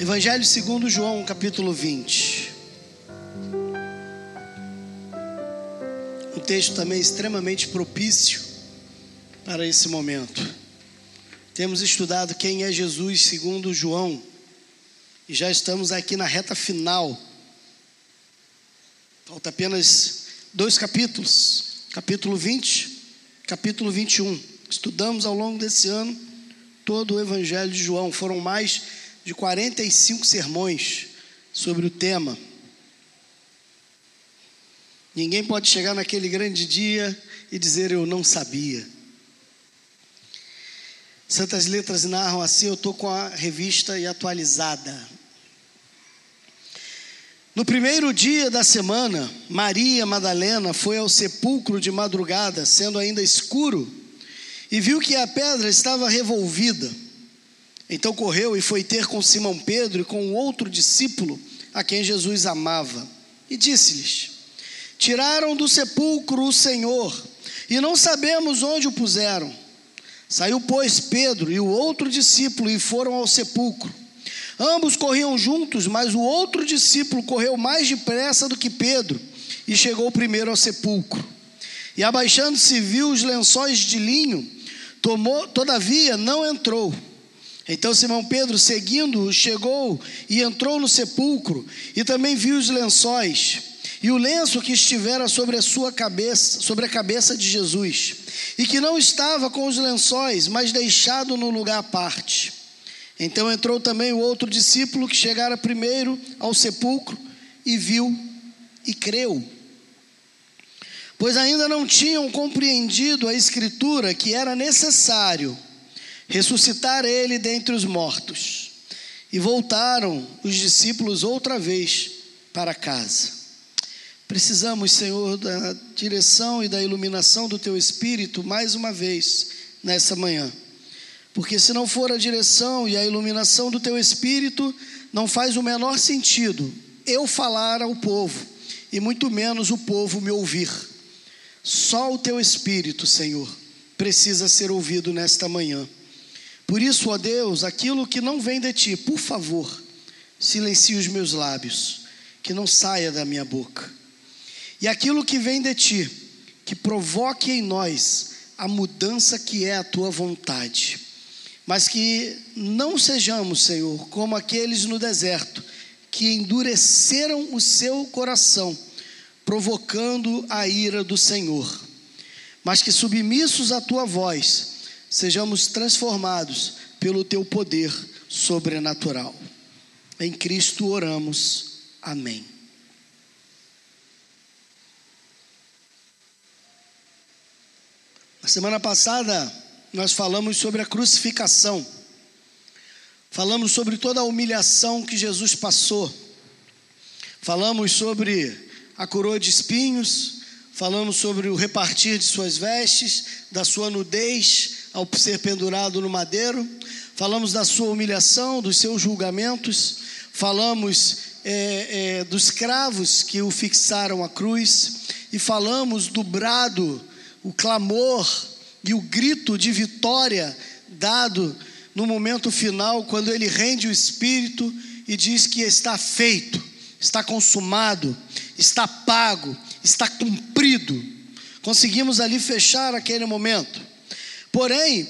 Evangelho segundo João, capítulo 20. Um texto também extremamente propício para esse momento. Temos estudado quem é Jesus segundo João e já estamos aqui na reta final. Falta apenas dois capítulos, capítulo 20, capítulo 21. Estudamos ao longo desse ano todo o Evangelho de João. Foram mais de 45 sermões sobre o tema. Ninguém pode chegar naquele grande dia e dizer eu não sabia. Santas Letras narram assim, eu estou com a revista e atualizada. No primeiro dia da semana, Maria Madalena foi ao sepulcro de madrugada, sendo ainda escuro, e viu que a pedra estava revolvida. Então correu e foi ter com Simão Pedro e com outro discípulo a quem Jesus amava, e disse-lhes: Tiraram do sepulcro o Senhor, e não sabemos onde o puseram. Saiu, pois, Pedro e o outro discípulo e foram ao sepulcro. Ambos corriam juntos, mas o outro discípulo correu mais depressa do que Pedro e chegou primeiro ao sepulcro. E abaixando-se, viu os lençóis de linho, tomou, todavia não entrou. Então Simão Pedro, seguindo-o, chegou e entrou no sepulcro, e também viu os lençóis, e o lenço que estivera sobre a sua cabeça, sobre a cabeça de Jesus, e que não estava com os lençóis, mas deixado no lugar à parte. Então entrou também o outro discípulo que chegara primeiro ao sepulcro e viu e creu. Pois ainda não tinham compreendido a escritura que era necessário ressuscitar ele dentre os mortos. E voltaram os discípulos outra vez para casa. Precisamos, Senhor, da direção e da iluminação do Teu Espírito mais uma vez nessa manhã. Porque se não for a direção e a iluminação do Teu Espírito, não faz o menor sentido eu falar ao povo, e muito menos o povo me ouvir. Só o Teu Espírito, Senhor, precisa ser ouvido nesta manhã. Por isso, ó Deus, aquilo que não vem de ti, por favor, silencie os meus lábios, que não saia da minha boca. E aquilo que vem de ti, que provoque em nós a mudança que é a tua vontade. Mas que não sejamos, Senhor, como aqueles no deserto, que endureceram o seu coração, provocando a ira do Senhor. Mas que submissos à tua voz, sejamos transformados pelo teu poder sobrenatural. Em Cristo oramos. Amém. Na semana passada, nós falamos sobre a crucificação. Falamos sobre toda a humilhação que Jesus passou. Falamos sobre a coroa de espinhos, falamos sobre o repartir de suas vestes, da sua nudez, ao ser pendurado no madeiro, falamos da sua humilhação, dos seus julgamentos, falamos é, é, dos cravos que o fixaram à cruz, e falamos do brado, o clamor e o grito de vitória dado no momento final, quando ele rende o espírito e diz que está feito, está consumado, está pago, está cumprido. Conseguimos ali fechar aquele momento. Porém,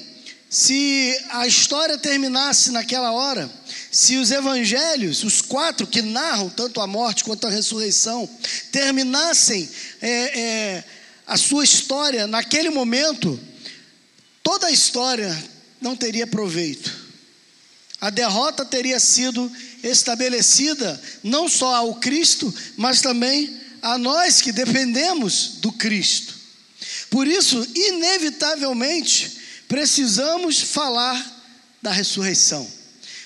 se a história terminasse naquela hora, se os evangelhos, os quatro que narram tanto a morte quanto a ressurreição, terminassem é, é, a sua história naquele momento, toda a história não teria proveito. A derrota teria sido estabelecida não só ao Cristo, mas também a nós que dependemos do Cristo. Por isso, inevitavelmente, precisamos falar da ressurreição.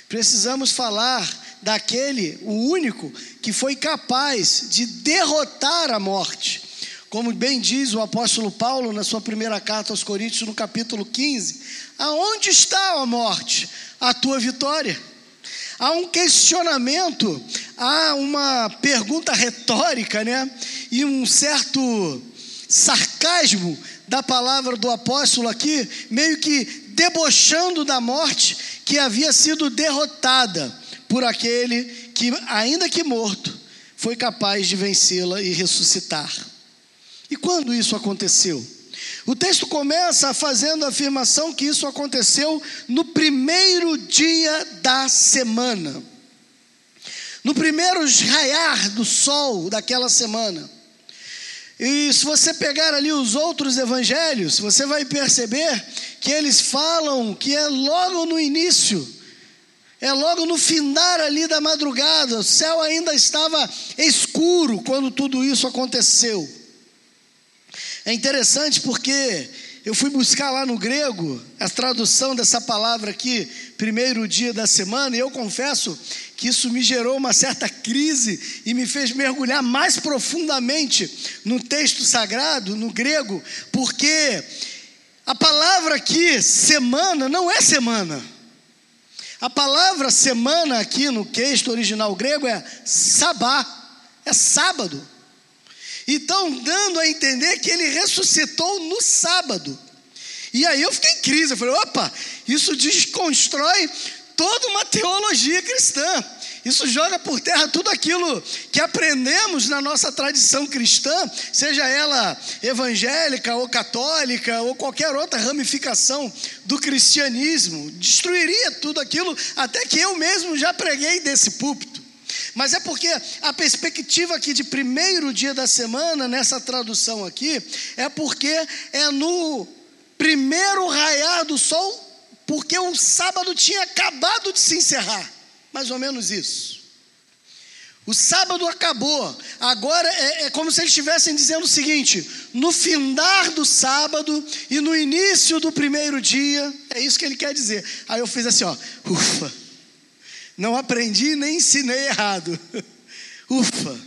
Precisamos falar daquele, o único, que foi capaz de derrotar a morte. Como bem diz o apóstolo Paulo na sua primeira carta aos Coríntios, no capítulo 15: Aonde está a morte? A tua vitória. Há um questionamento, há uma pergunta retórica, né? E um certo sarcasmo da palavra do apóstolo aqui, meio que debochando da morte que havia sido derrotada por aquele que, ainda que morto, foi capaz de vencê-la e ressuscitar. E quando isso aconteceu? O texto começa fazendo a afirmação que isso aconteceu no primeiro dia da semana. No primeiro raiar do sol daquela semana. E se você pegar ali os outros evangelhos, você vai perceber que eles falam que é logo no início, é logo no findar ali da madrugada, o céu ainda estava escuro quando tudo isso aconteceu. É interessante porque eu fui buscar lá no grego a tradução dessa palavra aqui, primeiro dia da semana, e eu confesso que isso me gerou uma certa crise e me fez mergulhar mais profundamente no texto sagrado, no grego, porque a palavra aqui, semana, não é semana. A palavra semana aqui no texto original grego é sabá, é sábado. Então, dando a entender que ele ressuscitou no sábado. E aí eu fiquei em crise, eu falei, opa, isso desconstrói toda uma teologia cristã. Isso joga por terra tudo aquilo que aprendemos na nossa tradição cristã, seja ela evangélica ou católica ou qualquer outra ramificação do cristianismo. Destruiria tudo aquilo, até que eu mesmo já preguei desse púlpito. Mas é porque a perspectiva aqui de primeiro dia da semana, nessa tradução aqui, é porque é no primeiro raiar do sol, porque o sábado tinha acabado de se encerrar. Mais ou menos isso. O sábado acabou. Agora é, é, como se eles estivessem dizendo o seguinte: no findar do sábado e no início do primeiro dia, é isso que ele quer dizer. Aí eu fiz assim, ó, ufa. Não aprendi nem ensinei errado. ufa.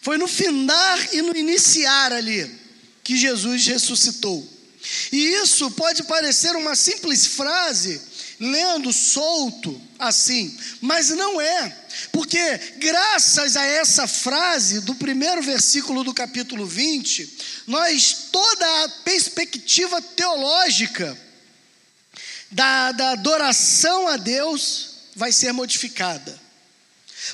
Foi no findar e no iniciar ali que Jesus ressuscitou. E isso pode parecer uma simples frase, lendo solto assim, mas não é, porque graças a essa frase do primeiro versículo do capítulo 20, nós toda a perspectiva teológica da, da adoração a Deus vai ser modificada.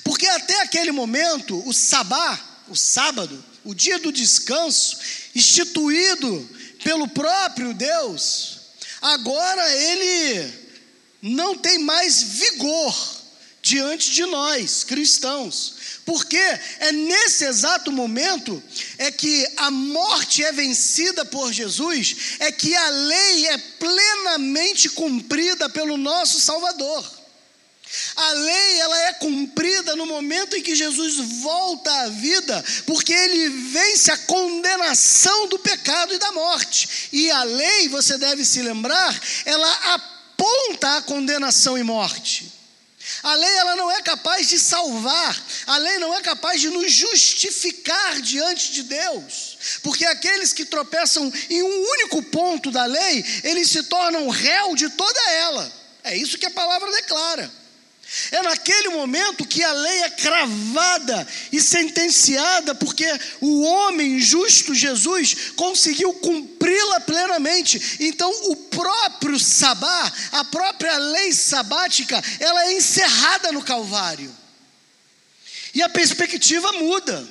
Porque até aquele momento, o sabá, o sábado, o dia do descanso, instituído pelo próprio Deus, agora ele não tem mais vigor diante de nós, cristãos. Porque é nesse exato momento é que a morte é vencida por Jesus, é que a lei é plenamente cumprida pelo nosso Salvador. A lei ela é cumprida no momento em que Jesus volta à vida, porque ele vence a condenação do pecado e da morte. E a lei, você deve se lembrar, ela aponta a condenação e morte. A lei ela não é capaz de salvar, a lei não é capaz de nos justificar diante de Deus, porque aqueles que tropeçam em um único ponto da lei, eles se tornam réu de toda ela. É isso que a palavra declara. É naquele momento que a lei é cravada e sentenciada, porque o homem justo Jesus conseguiu cumpri-la plenamente. Então, o próprio sabá, a própria lei sabática, ela é encerrada no Calvário. E a perspectiva muda.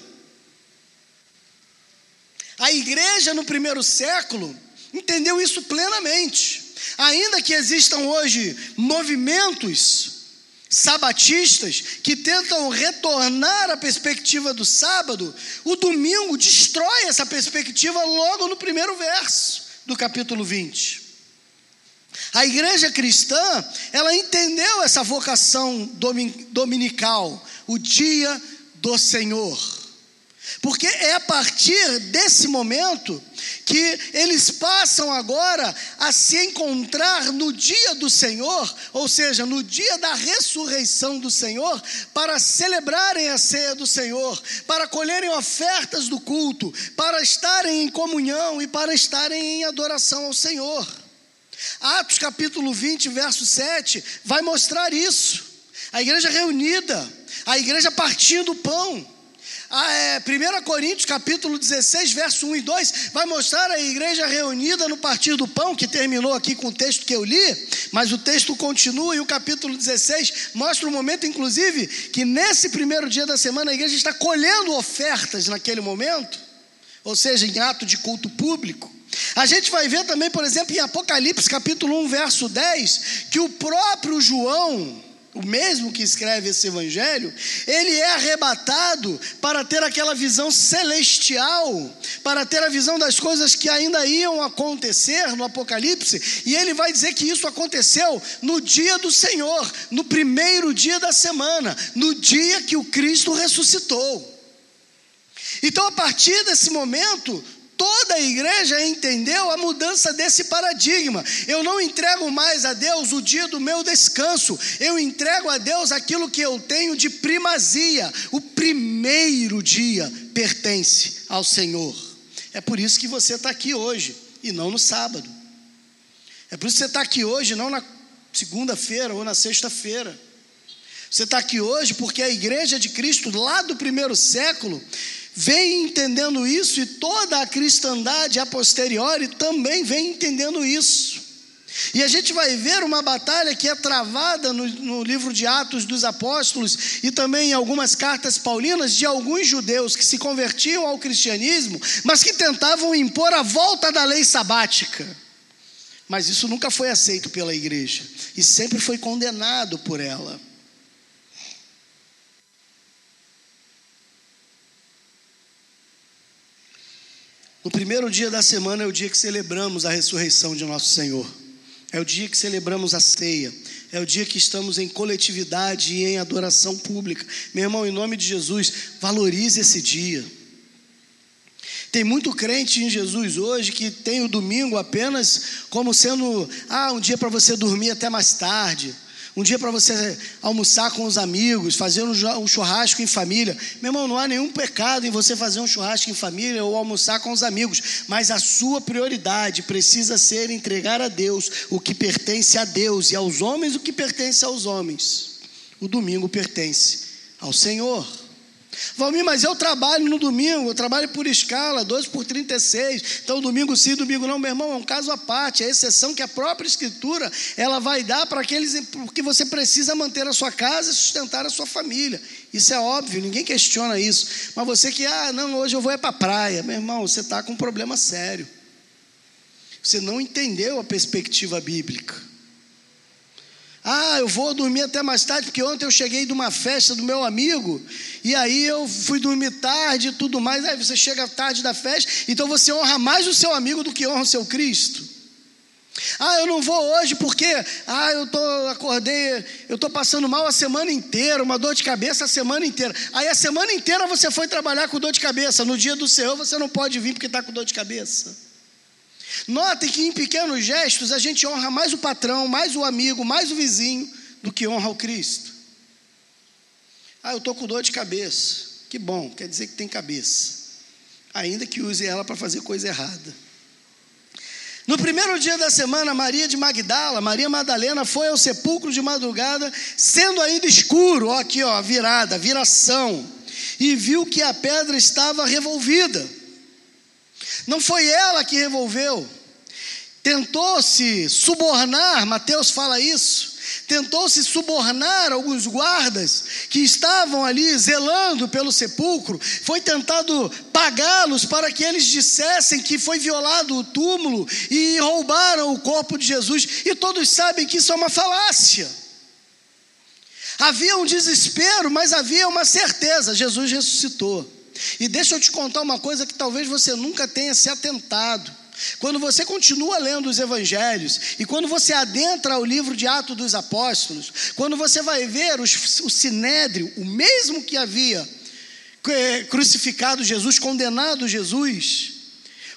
A igreja no primeiro século entendeu isso plenamente. Ainda que existam hoje movimentos sabatistas que tentam retornar à perspectiva do sábado, o domingo destrói essa perspectiva logo no primeiro verso do capítulo 20. A igreja cristã, ela entendeu essa vocação dominical, o dia do Senhor. Porque é a partir desse momento que eles passam agora a se encontrar no dia do Senhor, ou seja, no dia da ressurreição do Senhor, para celebrarem a ceia do Senhor, para colherem ofertas do culto, para estarem em comunhão e para estarem em adoração ao Senhor. Atos capítulo 20, verso 7, vai mostrar isso. A igreja reunida, a igreja partindo o pão 1 Coríntios capítulo 16, verso 1 e 2, vai mostrar a igreja reunida no partir do pão, que terminou aqui com o texto que eu li, mas o texto continua e o capítulo 16 mostra um momento, inclusive, que nesse primeiro dia da semana a igreja está colhendo ofertas naquele momento, ou seja, em ato de culto público. A gente vai ver também, por exemplo, em Apocalipse capítulo 1, verso 10, que o próprio João, o mesmo que escreve esse evangelho, ele é arrebatado para ter aquela visão celestial, para ter a visão das coisas que ainda iam acontecer no Apocalipse, e ele vai dizer que isso aconteceu no dia do Senhor, no primeiro dia da semana, no dia que o Cristo ressuscitou. Então, a partir desse momento, Toda a igreja entendeu a mudança desse paradigma. Eu não entrego mais a Deus o dia do meu descanso, eu entrego a Deus aquilo que eu tenho de primazia. O primeiro dia pertence ao Senhor. É por isso que você está aqui hoje e não no sábado. É por isso que você está aqui hoje, não na segunda-feira ou na sexta-feira. Você está aqui hoje porque a igreja de Cristo, lá do primeiro século, vem entendendo isso e toda a cristandade a posteriori também vem entendendo isso. E a gente vai ver uma batalha que é travada no, no, livro de Atos dos Apóstolos e também em algumas cartas paulinas de alguns judeus que se convertiam ao cristianismo, mas que tentavam impor a volta da lei sabática. Mas isso nunca foi aceito pela igreja e sempre foi condenado por ela. No primeiro dia da semana é o dia que celebramos a ressurreição de nosso Senhor. É o dia que celebramos a ceia. É o dia que estamos em coletividade e em adoração pública. Meu irmão, em nome de Jesus, valorize esse dia. Tem muito crente em Jesus hoje que tem o domingo apenas como sendo ah, um dia para você dormir até mais tarde um dia para você almoçar com os amigos, fazer um churrasco em família. Meu irmão, não há nenhum pecado em você fazer um churrasco em família ou almoçar com os amigos, mas a sua prioridade precisa ser entregar a Deus o que pertence a Deus e aos homens o que pertence aos homens. O domingo pertence ao Senhor. Valmir, mas eu trabalho no domingo, eu trabalho por escala, 12 por 36. Então, domingo sim, domingo não, meu irmão, é um caso à parte, é exceção que a própria Escritura ela vai dar para aqueles porque você precisa manter a sua casa e sustentar a sua família. Isso é óbvio, ninguém questiona isso. Mas você que, ah, não, hoje eu vou é para a praia, meu irmão, você está com um problema sério. Você não entendeu a perspectiva bíblica. Ah, eu vou dormir até mais tarde, porque ontem eu cheguei de uma festa do meu amigo, e aí eu fui dormir tarde e tudo mais. Aí você chega tarde da festa, então você honra mais o seu amigo do que honra o seu Cristo. Ah, eu não vou hoje porque ah, eu tô acordei, eu tô passando mal a semana inteira, uma dor de cabeça a semana inteira. Aí a semana inteira você foi trabalhar com dor de cabeça. No dia do Senhor você não pode vir porque está com dor de cabeça. Notem que em pequenos gestos a gente honra mais o patrão, mais o amigo, mais o vizinho do que honra o Cristo. Ah, eu estou com dor de cabeça. Que bom, quer dizer que tem cabeça. Ainda que use ela para fazer coisa errada. No primeiro dia da semana, Maria de Magdala, Maria Madalena, foi ao sepulcro de madrugada, sendo ainda escuro, ó, aqui, ó, virada, viração, e viu que a pedra estava revolvida. Não foi ela que revolveu. Tentou-se subornar, Mateus fala isso. Tentou-se subornar alguns guardas que estavam ali zelando pelo sepulcro. Foi tentado pagá-los para que eles dissessem que foi violado o túmulo e roubaram o corpo de Jesus. E todos sabem que isso é uma falácia. Havia um desespero, mas havia uma certeza: Jesus ressuscitou. E deixa eu te contar uma coisa que talvez você nunca tenha se atentado. Quando você continua lendo os evangelhos e quando você adentra ao livro de Atos dos Apóstolos, quando você vai ver os, o sinédrio, o mesmo que havia crucificado Jesus, condenado Jesus,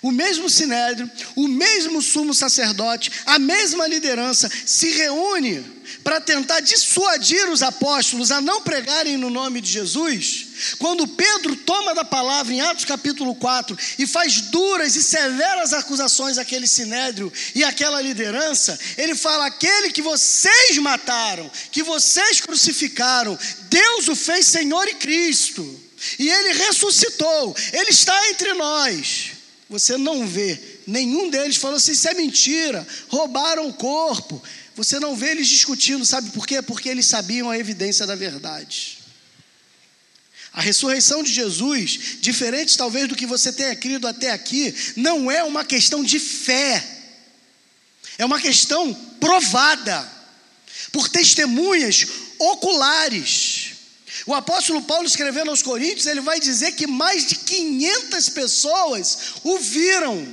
o mesmo sinédrio, o mesmo sumo sacerdote, a mesma liderança se reúne para tentar dissuadir os apóstolos a não pregarem no nome de Jesus. Quando Pedro toma da palavra em Atos capítulo 4 e faz duras e severas acusações àquele sinédrio e àquela liderança, ele fala: aquele que vocês mataram, que vocês crucificaram, Deus o fez Senhor e Cristo. E ele ressuscitou, ele está entre nós. Você não vê nenhum deles falando assim: isso é mentira, roubaram o corpo. Você não vê eles discutindo, sabe por quê? Porque eles sabiam a evidência da verdade. A ressurreição de Jesus, diferente talvez do que você tenha crido até aqui, não é uma questão de fé, é uma questão provada por testemunhas oculares. O apóstolo Paulo escrevendo aos Coríntios, ele vai dizer que mais de 500 pessoas o viram.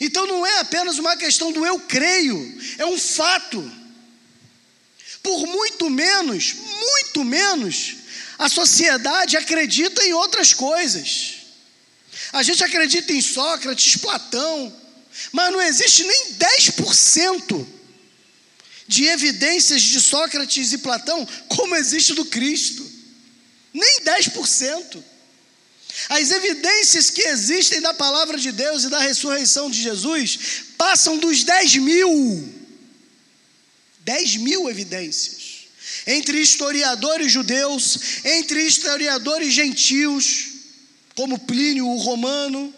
Então não é apenas uma questão do eu creio, é um fato. Por muito menos, muito menos, a sociedade acredita em outras coisas. A gente acredita em Sócrates, Platão, mas não existe nem 10% de evidências de Sócrates e Platão como existe do Cristo. Nem 10%. As evidências que existem da palavra de Deus e da ressurreição de Jesus passam dos 10 mil. 10 mil evidências. Entre historiadores judeus, entre historiadores gentios, como Plínio o Romano,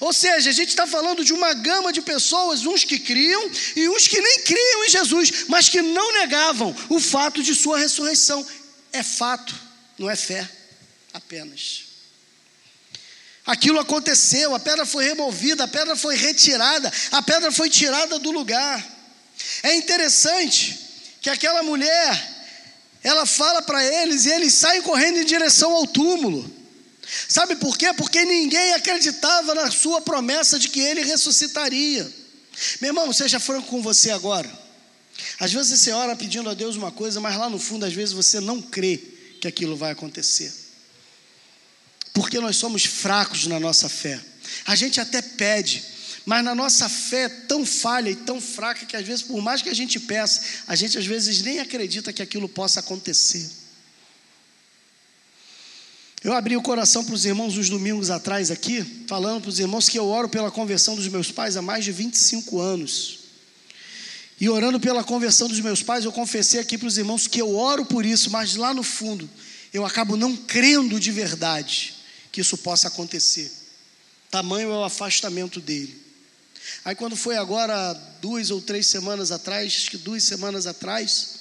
ou seja, a gente está falando de uma gama de pessoas, uns que criam e uns que nem criam em Jesus, mas que não negavam o fato de sua ressurreição. É fato, não é fé apenas. Aquilo aconteceu, a pedra foi removida, a pedra foi retirada, a pedra foi tirada do lugar. É interessante que aquela mulher, ela fala para eles e eles saem correndo em direção ao túmulo. Sabe por quê? Porque ninguém acreditava na sua promessa de que ele ressuscitaria. Meu irmão, seja franco com você agora. Às vezes você ora pedindo a Deus uma coisa, mas lá no fundo, às vezes você não crê que aquilo vai acontecer. Porque nós somos fracos na nossa fé. A gente até pede, mas na nossa fé é tão falha e tão fraca que às vezes, por mais que a gente peça, a gente às vezes nem acredita que aquilo possa acontecer. Eu abri o coração para os irmãos uns domingos atrás aqui, falando para os irmãos que eu oro pela conversão dos meus pais há mais de 25 anos. E orando pela conversão dos meus pais, eu confessei aqui para os irmãos que eu oro por isso, mas lá no fundo, eu acabo não crendo de verdade que isso possa acontecer. Tamanho é o afastamento dele. Aí, quando foi agora, duas ou três semanas atrás, acho que duas semanas atrás,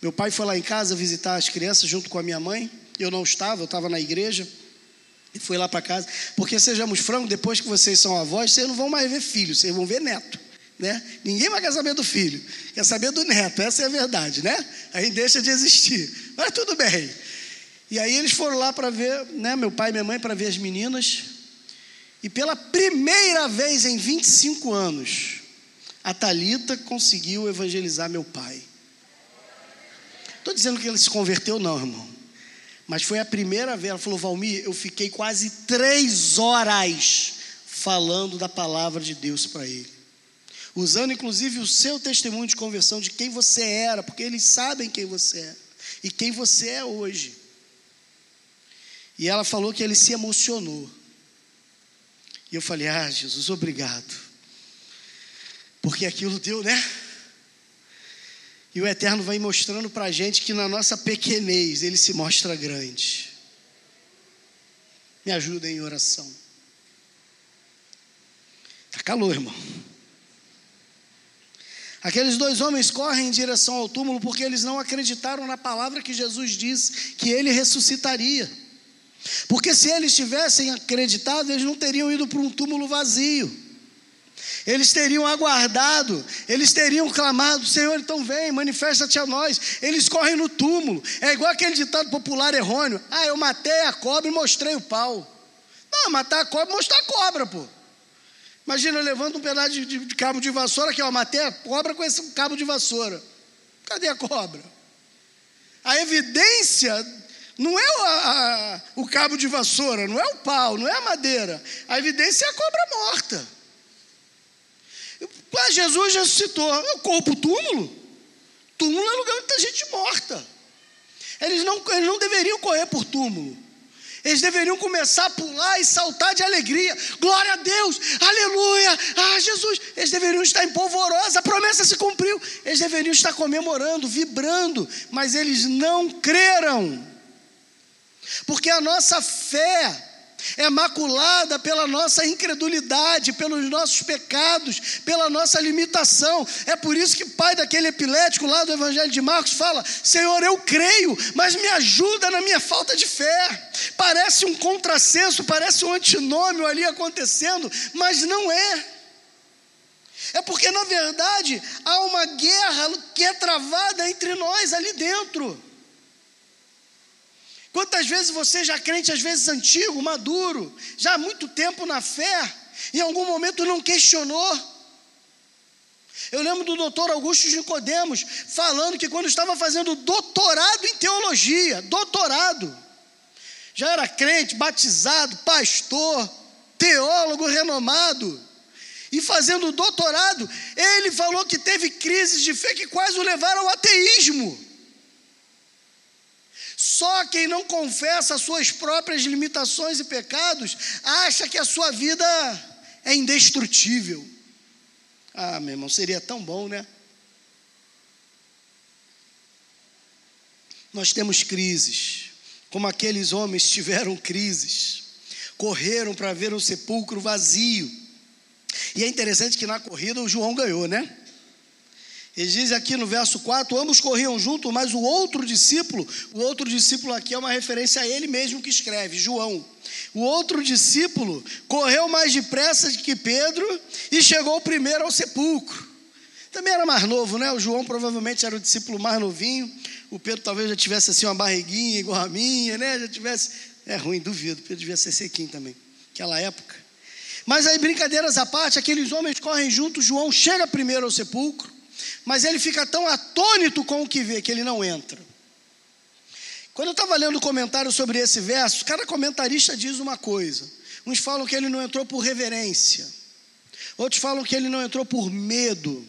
meu pai foi lá em casa visitar as crianças junto com a minha mãe. Eu não estava, eu estava na igreja e fui lá para casa. Porque sejamos francos, depois que vocês são avós, vocês não vão mais ver filhos, vocês vão ver neto. Né? Ninguém mais quer saber do filho, quer saber do neto, essa é a verdade, né? Aí deixa de existir. Mas tudo bem. E aí eles foram lá para ver, né, meu pai e minha mãe, para ver as meninas. E pela primeira vez em 25 anos, a Talita conseguiu evangelizar meu pai. Estou dizendo que ele se converteu, não, irmão. Mas foi a primeira vez, ela falou, Valmir, eu fiquei quase três horas falando da palavra de Deus para ele. Usando inclusive o seu testemunho de conversão de quem você era, porque eles sabem quem você é e quem você é hoje. E ela falou que ele se emocionou. E eu falei: Ah, Jesus, obrigado. Porque aquilo deu, né? E o Eterno vai mostrando para a gente que na nossa pequenez ele se mostra grande. Me ajuda em oração. Está calor, irmão. Aqueles dois homens correm em direção ao túmulo porque eles não acreditaram na palavra que Jesus disse que ele ressuscitaria. Porque se eles tivessem acreditado, eles não teriam ido para um túmulo vazio. Eles teriam aguardado, eles teriam clamado: Senhor, então vem, manifesta-te a nós. Eles correm no túmulo. É igual aquele ditado popular errôneo: Ah, eu matei a cobra e mostrei o pau. Não, matar a cobra, mostrar a cobra, pô. Imagina, levando um pedaço de, de, de cabo de vassoura aqui, ó, matei a cobra com esse cabo de vassoura. Cadê a cobra? A evidência não é a, o cabo de vassoura, não é o pau, não é a madeira. A evidência é a cobra morta. Ah, Jesus ressuscitou. Eu corro para o túmulo. Túmulo é lugar onde tem gente morta. Eles não, eles não deveriam correr por túmulo. Eles deveriam começar a pular e saltar de alegria. Glória a Deus, aleluia, ah, Jesus. Eles deveriam estar em polvorosa, a promessa se cumpriu. Eles deveriam estar comemorando, vibrando, mas eles não creram. Porque a nossa fé é maculada pela nossa incredulidade, pelos nossos pecados, pela nossa limitação. É por isso que o pai daquele epilético lá do Evangelho de Marcos fala: Senhor, eu creio, mas me ajuda na minha falta de fé. Parece um contrassenso, parece um antinômio ali acontecendo, mas não é. É porque, na verdade, há uma guerra que é travada entre nós ali dentro. Quantas vezes você já crente, às vezes antigo, maduro, já há muito tempo na fé, em algum momento não questionou? Eu lembro do doutor Augusto Nicodemos falando que quando estava fazendo doutorado em teologia, doutorado, já era crente, batizado, pastor, teólogo renomado, e fazendo doutorado, ele falou que teve crises de fé que quase o levaram ao ateísmo. Só quem não confessa as suas próprias limitações e pecados acha que a sua vida é indestrutível. Ah, meu irmão, seria tão bom, né? Nós temos crises, como aqueles homens tiveram crises, correram para ver o sepulcro vazio. E é interessante que na corrida o João ganhou, né? Ele diz aqui no verso 4: ambos corriam junto, mas o outro discípulo, o outro discípulo aqui é uma referência a ele mesmo que escreve, João. O outro discípulo correu mais depressa que Pedro e chegou primeiro ao sepulcro. Também era mais novo, né? O João provavelmente era o discípulo mais novinho. O Pedro talvez já tivesse assim uma barriguinha igual a minha, né? Já tivesse. É ruim, duvido. Pedro devia ser sequinho também, naquela época. Mas aí, brincadeiras à parte, aqueles homens correm juntos. João chega primeiro ao sepulcro mas ele fica tão atônito com o que vê que ele não entra. Quando eu estava lendo o comentário sobre esse verso, cada comentarista diz uma coisa. Uns falam que ele não entrou por reverência, outros falam que ele não entrou por medo.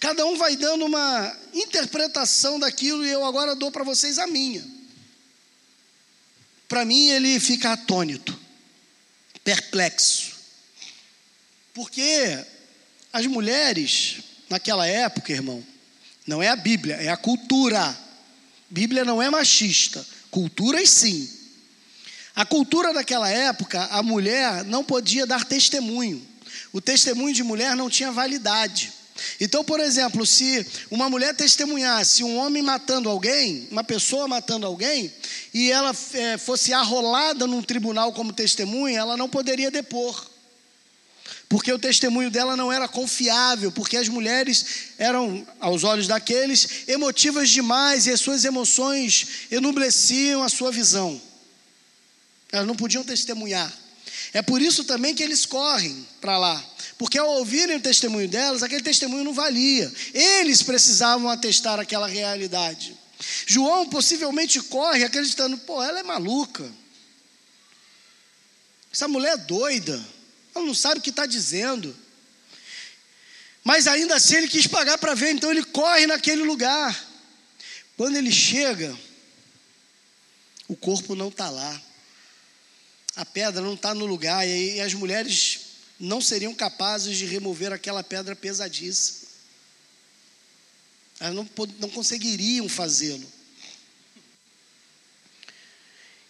Cada um vai dando uma interpretação daquilo e eu agora dou para vocês a minha. Para mim, ele fica atônito, perplexo. Porque as mulheres naquela época, irmão, não é a Bíblia, é a cultura. Bíblia não é machista, culturas sim. A cultura daquela época, a mulher não podia dar testemunho. O testemunho de mulher não tinha validade. Então, por exemplo, se uma mulher testemunhasse um homem matando alguém, uma pessoa matando alguém, e ela é, fosse arrolada num tribunal como testemunha, ela não poderia depor porque o testemunho dela não era confiável, porque as mulheres eram, aos olhos daqueles, emotivas demais e as suas emoções enubleciam a sua visão. Elas não podiam testemunhar. É por isso também que eles correm para lá, porque ao ouvirem o testemunho delas, aquele testemunho não valia. Eles precisavam atestar aquela realidade. João possivelmente corre acreditando, pô, ela é maluca. Essa mulher é doida. Ela não sabe o que está dizendo. Mas ainda assim ele quis pagar para ver, então ele corre naquele lugar. Quando ele chega, o corpo não está lá. A pedra não está no lugar. E as mulheres não seriam capazes de remover aquela pedra pesadíssima. Elas não, não conseguiriam fazê-lo.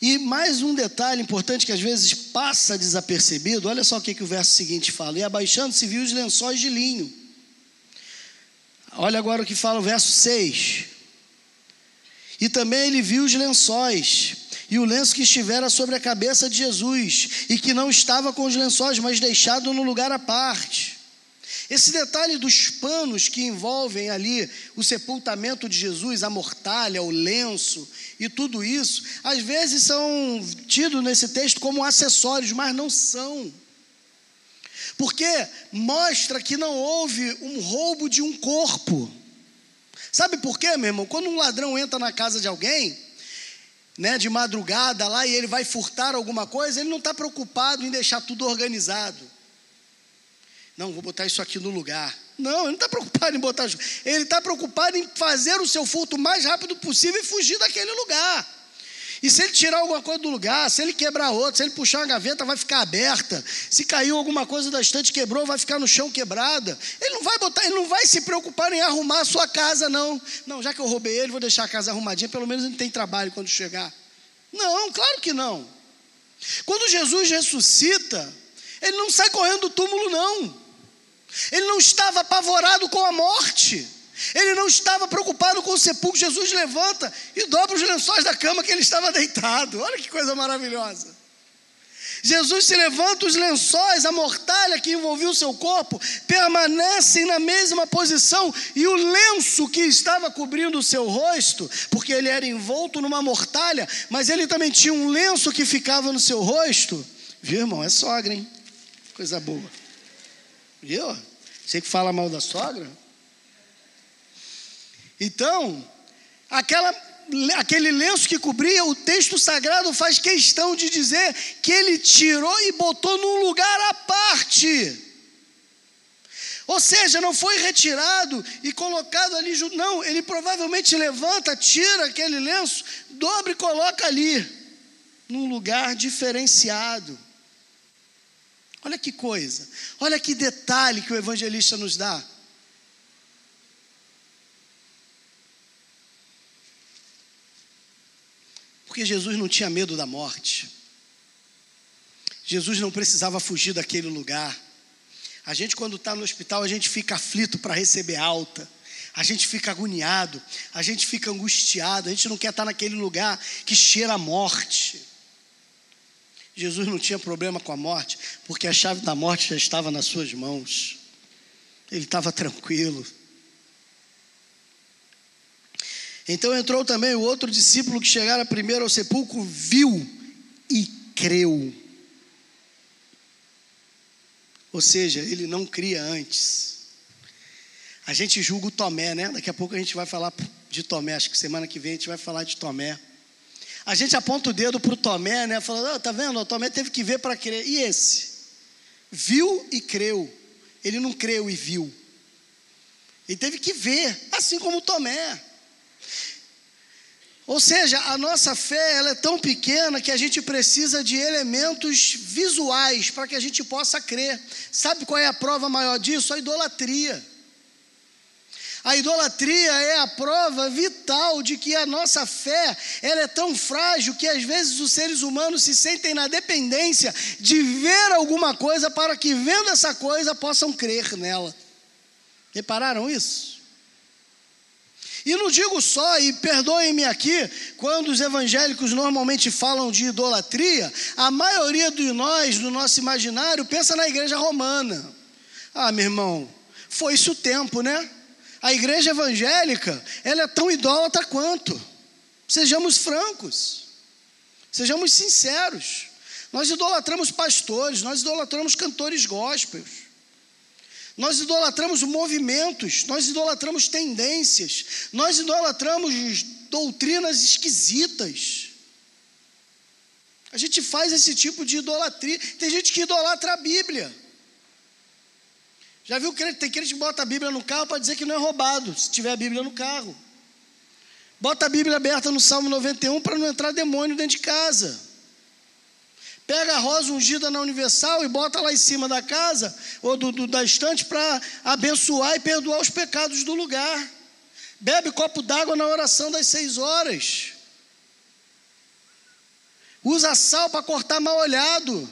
E mais um detalhe importante que às vezes passa desapercebido, olha só o que, que o verso seguinte fala: E abaixando-se viu os lençóis de linho. Olha agora o que fala o verso 6. E também ele viu os lençóis, e o lenço que estivera sobre a cabeça de Jesus, e que não estava com os lençóis, mas deixado no lugar à parte. Esse detalhe dos panos que envolvem ali o sepultamento de Jesus, a mortalha, o lenço e tudo isso, às vezes são tidos nesse texto como acessórios, mas não são. Porque mostra que não houve um roubo de um corpo. Sabe por quê, meu irmão? Quando um ladrão entra na casa de alguém, né, de madrugada lá e ele vai furtar alguma coisa, ele não está preocupado em deixar tudo organizado. Não, vou botar isso aqui no lugar. Não, ele não está preocupado em botar. Ele está preocupado em fazer o seu furto o mais rápido possível e fugir daquele lugar. E se ele tirar alguma coisa do lugar, se ele quebrar outra, se ele puxar uma gaveta, vai ficar aberta. Se caiu alguma coisa da estante, quebrou, vai ficar no chão quebrada. Ele não vai botar, ele não vai se preocupar em arrumar a sua casa, não. Não, já que eu roubei ele, vou deixar a casa arrumadinha, pelo menos ele tem trabalho quando chegar. Não, claro que não. Quando Jesus ressuscita, ele não sai correndo do túmulo, não. Ele não estava apavorado com a morte. Ele não estava preocupado com o sepulcro. Jesus levanta e dobra os lençóis da cama que ele estava deitado. Olha que coisa maravilhosa. Jesus se levanta, os lençóis, a mortalha que envolvia o seu corpo, permanecem na mesma posição, e o lenço que estava cobrindo o seu rosto, porque ele era envolto numa mortalha, mas ele também tinha um lenço que ficava no seu rosto. Viu, irmão? É sogra, hein? Coisa boa. Viu? Você que fala mal da sogra? Então, aquela aquele lenço que cobria, o texto sagrado faz questão de dizer que ele tirou e botou num lugar à parte. Ou seja, não foi retirado e colocado ali junto. Não, ele provavelmente levanta, tira aquele lenço, dobra e coloca ali, num lugar diferenciado. Olha que coisa, olha que detalhe que o evangelista nos dá. Porque Jesus não tinha medo da morte. Jesus não precisava fugir daquele lugar. A gente, quando está no hospital, a gente fica aflito para receber alta. A gente fica agoniado, a gente fica angustiado, a gente não quer estar tá naquele lugar que cheira a morte. Jesus não tinha problema com a morte, porque a chave da morte já estava nas suas mãos. Ele estava tranquilo. Então entrou também o outro discípulo que chegara primeiro ao sepulcro, viu e creu. Ou seja, ele não cria antes. A gente julga o Tomé, né? Daqui a pouco a gente vai falar de Tomé, acho que semana que vem a gente vai falar de Tomé. A gente aponta o dedo para o Tomé, né? Falando, oh, tá vendo? O Tomé teve que ver para crer. E esse? Viu e creu. Ele não creu e viu. Ele teve que ver, assim como Tomé. Ou seja, a nossa fé ela é tão pequena que a gente precisa de elementos visuais para que a gente possa crer. Sabe qual é a prova maior disso? A idolatria. A idolatria é a prova vital de que a nossa fé ela é tão frágil que às vezes os seres humanos se sentem na dependência de ver alguma coisa para que vendo essa coisa possam crer nela. Repararam isso? E não digo só, e perdoem-me aqui, quando os evangélicos normalmente falam de idolatria, a maioria de nós, no nosso imaginário, pensa na igreja romana. Ah, meu irmão, foi isso o tempo, né? A igreja evangélica, ela é tão idólatra quanto. Sejamos francos, sejamos sinceros. Nós idolatramos pastores, nós idolatramos cantores gospels. Nós idolatramos movimentos, nós idolatramos tendências, nós idolatramos doutrinas esquisitas. A gente faz esse tipo de idolatria. Tem gente que idolatra a Bíblia. Já viu que tem crente que bota a Bíblia no carro para dizer que não é roubado, se tiver a Bíblia no carro. Bota a Bíblia aberta no Salmo 91 para não entrar demônio dentro de casa. Pega a rosa ungida na Universal e bota lá em cima da casa ou do, do da estante para abençoar e perdoar os pecados do lugar. Bebe copo d'água na oração das seis horas. Usa sal para cortar mal olhado.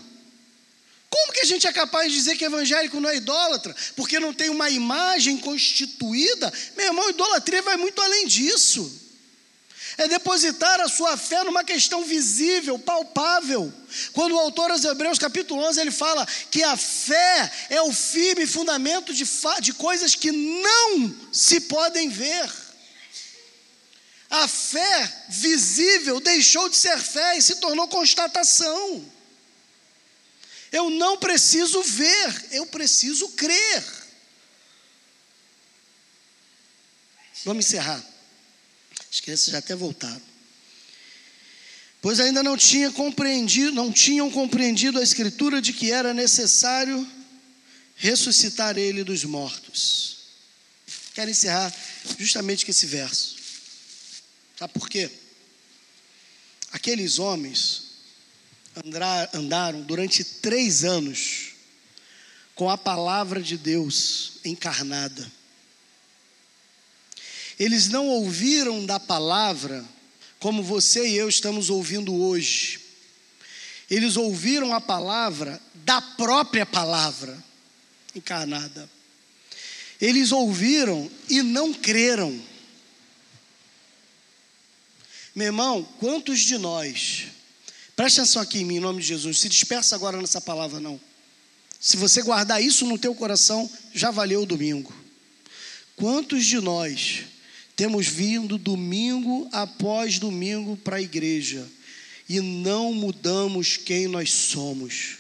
Como que a gente é capaz de dizer que evangélico não é idólatra? Porque não tem uma imagem constituída? Meu irmão, idolatria vai muito além disso é depositar a sua fé numa questão visível, palpável. Quando o autor aos Hebreus, capítulo 11, ele fala que a fé é o firme fundamento de, de coisas que não se podem ver. A fé visível deixou de ser fé e se tornou constatação. Eu não preciso ver, eu preciso crer. Vamos encerrar. As crianças já até voltaram. Pois ainda não tinha compreendido, não tinham compreendido a escritura de que era necessário ressuscitar ele dos mortos. Quero encerrar justamente com esse verso. Sabe por quê? Aqueles homens andaram durante três anos com a palavra de Deus encarnada. Eles não ouviram da palavra como você e eu estamos ouvindo hoje. Eles ouviram a palavra da própria palavra encarnada. Eles ouviram e não creram. Meu irmão, quantos de nós, preste atenção aqui em mim, em nome de Jesus, se dispersa agora nessa palavra, não. Se você guardar isso no teu coração, já valeu o domingo. Quantos de nós temos vindo domingo após domingo para a igreja e não mudamos quem nós somos.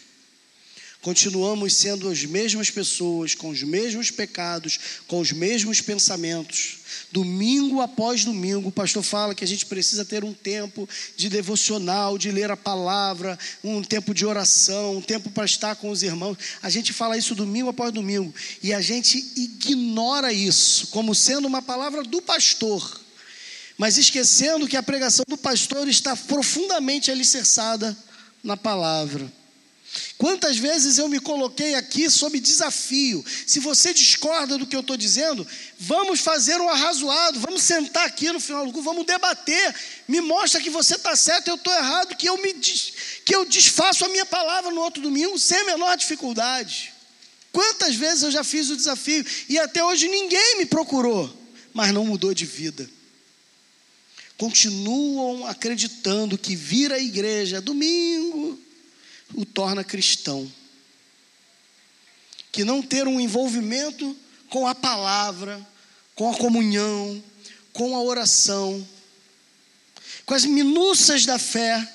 Continuamos sendo as mesmas pessoas, com os mesmos pecados, com os mesmos pensamentos. Domingo após domingo, o pastor fala que a gente precisa ter um tempo de devocional, de ler a palavra, um tempo de oração, um tempo para estar com os irmãos. A gente fala isso domingo após domingo e a gente ignora isso como sendo uma palavra do pastor, mas esquecendo que a pregação do pastor está profundamente alicerçada na palavra. Quantas vezes eu me coloquei aqui sob desafio? Se você discorda do que eu estou dizendo, vamos fazer um arrazoado, vamos sentar aqui no final do culto, vamos debater. Me mostra que você está certo, eu estou errado, que eu, me que eu desfaço a minha palavra no outro domingo sem a menor dificuldade. Quantas vezes eu já fiz o desafio e até hoje ninguém me procurou, mas não mudou de vida. Continuam acreditando que vir à igreja domingo o torna cristão. Que não ter um envolvimento com a palavra, com a comunhão, com a oração, com as minúcias da fé,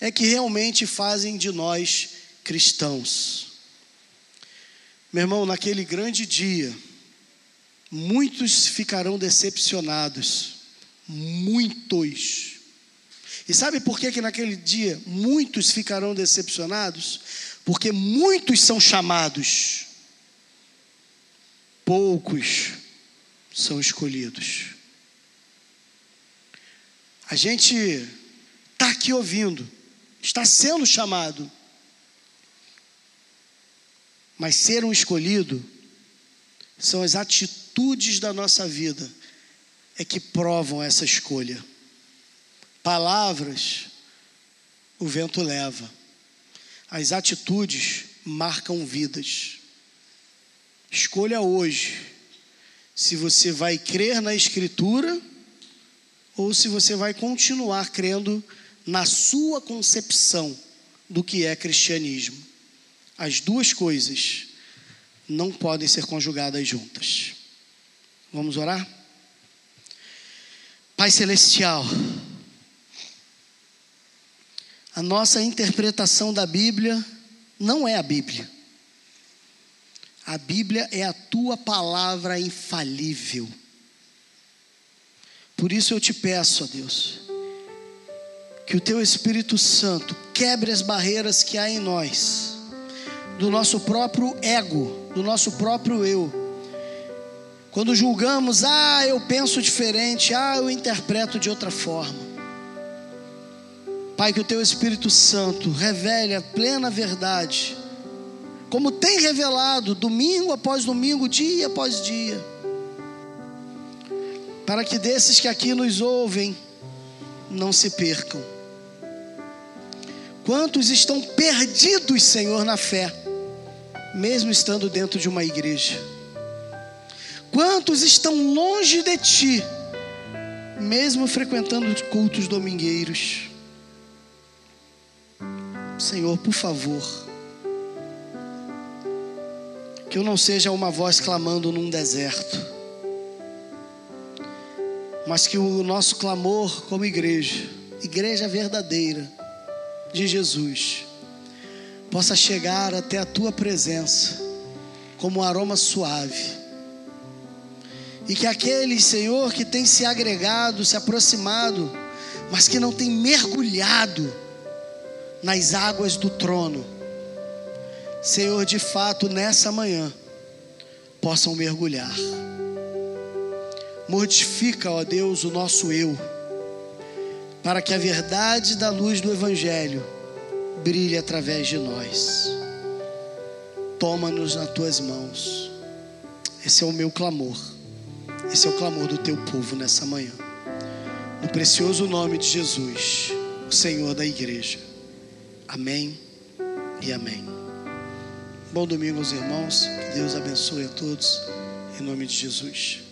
é que realmente fazem de nós cristãos. Meu irmão, naquele grande dia, muitos ficarão decepcionados, muitos e sabe por que, que naquele dia muitos ficarão decepcionados? Porque muitos são chamados, poucos são escolhidos. A gente está aqui ouvindo, está sendo chamado, mas ser um escolhido são as atitudes da nossa vida é que provam essa escolha. Palavras, o vento leva. As atitudes marcam vidas. Escolha hoje se você vai crer na Escritura ou se você vai continuar crendo na sua concepção do que é cristianismo. As duas coisas não podem ser conjugadas juntas. Vamos orar? Pai Celestial, a nossa interpretação da Bíblia não é a Bíblia. A Bíblia é a tua palavra infalível. Por isso eu te peço, ó Deus, que o teu Espírito Santo quebre as barreiras que há em nós, do nosso próprio ego, do nosso próprio eu. Quando julgamos, ah, eu penso diferente, ah, eu interpreto de outra forma. Pai, que o teu Espírito Santo revele a plena verdade, como tem revelado domingo após domingo, dia após dia, para que desses que aqui nos ouvem não se percam. Quantos estão perdidos, Senhor, na fé, mesmo estando dentro de uma igreja? Quantos estão longe de Ti, mesmo frequentando cultos domingueiros? Senhor, por favor, que eu não seja uma voz clamando num deserto, mas que o nosso clamor como igreja, igreja verdadeira de Jesus, possa chegar até a tua presença como um aroma suave. E que aqueles, Senhor, que tem se agregado, se aproximado, mas que não tem mergulhado, nas águas do trono. Senhor, de fato, nessa manhã, possam mergulhar. Mortifica, ó Deus, o nosso eu, para que a verdade da luz do Evangelho brilhe através de nós. Toma-nos nas tuas mãos. Esse é o meu clamor. Esse é o clamor do teu povo nessa manhã. no precioso nome de Jesus, o Senhor da igreja. Amém e amém. Bom domingo aos irmãos, que Deus abençoe a todos, em nome de Jesus.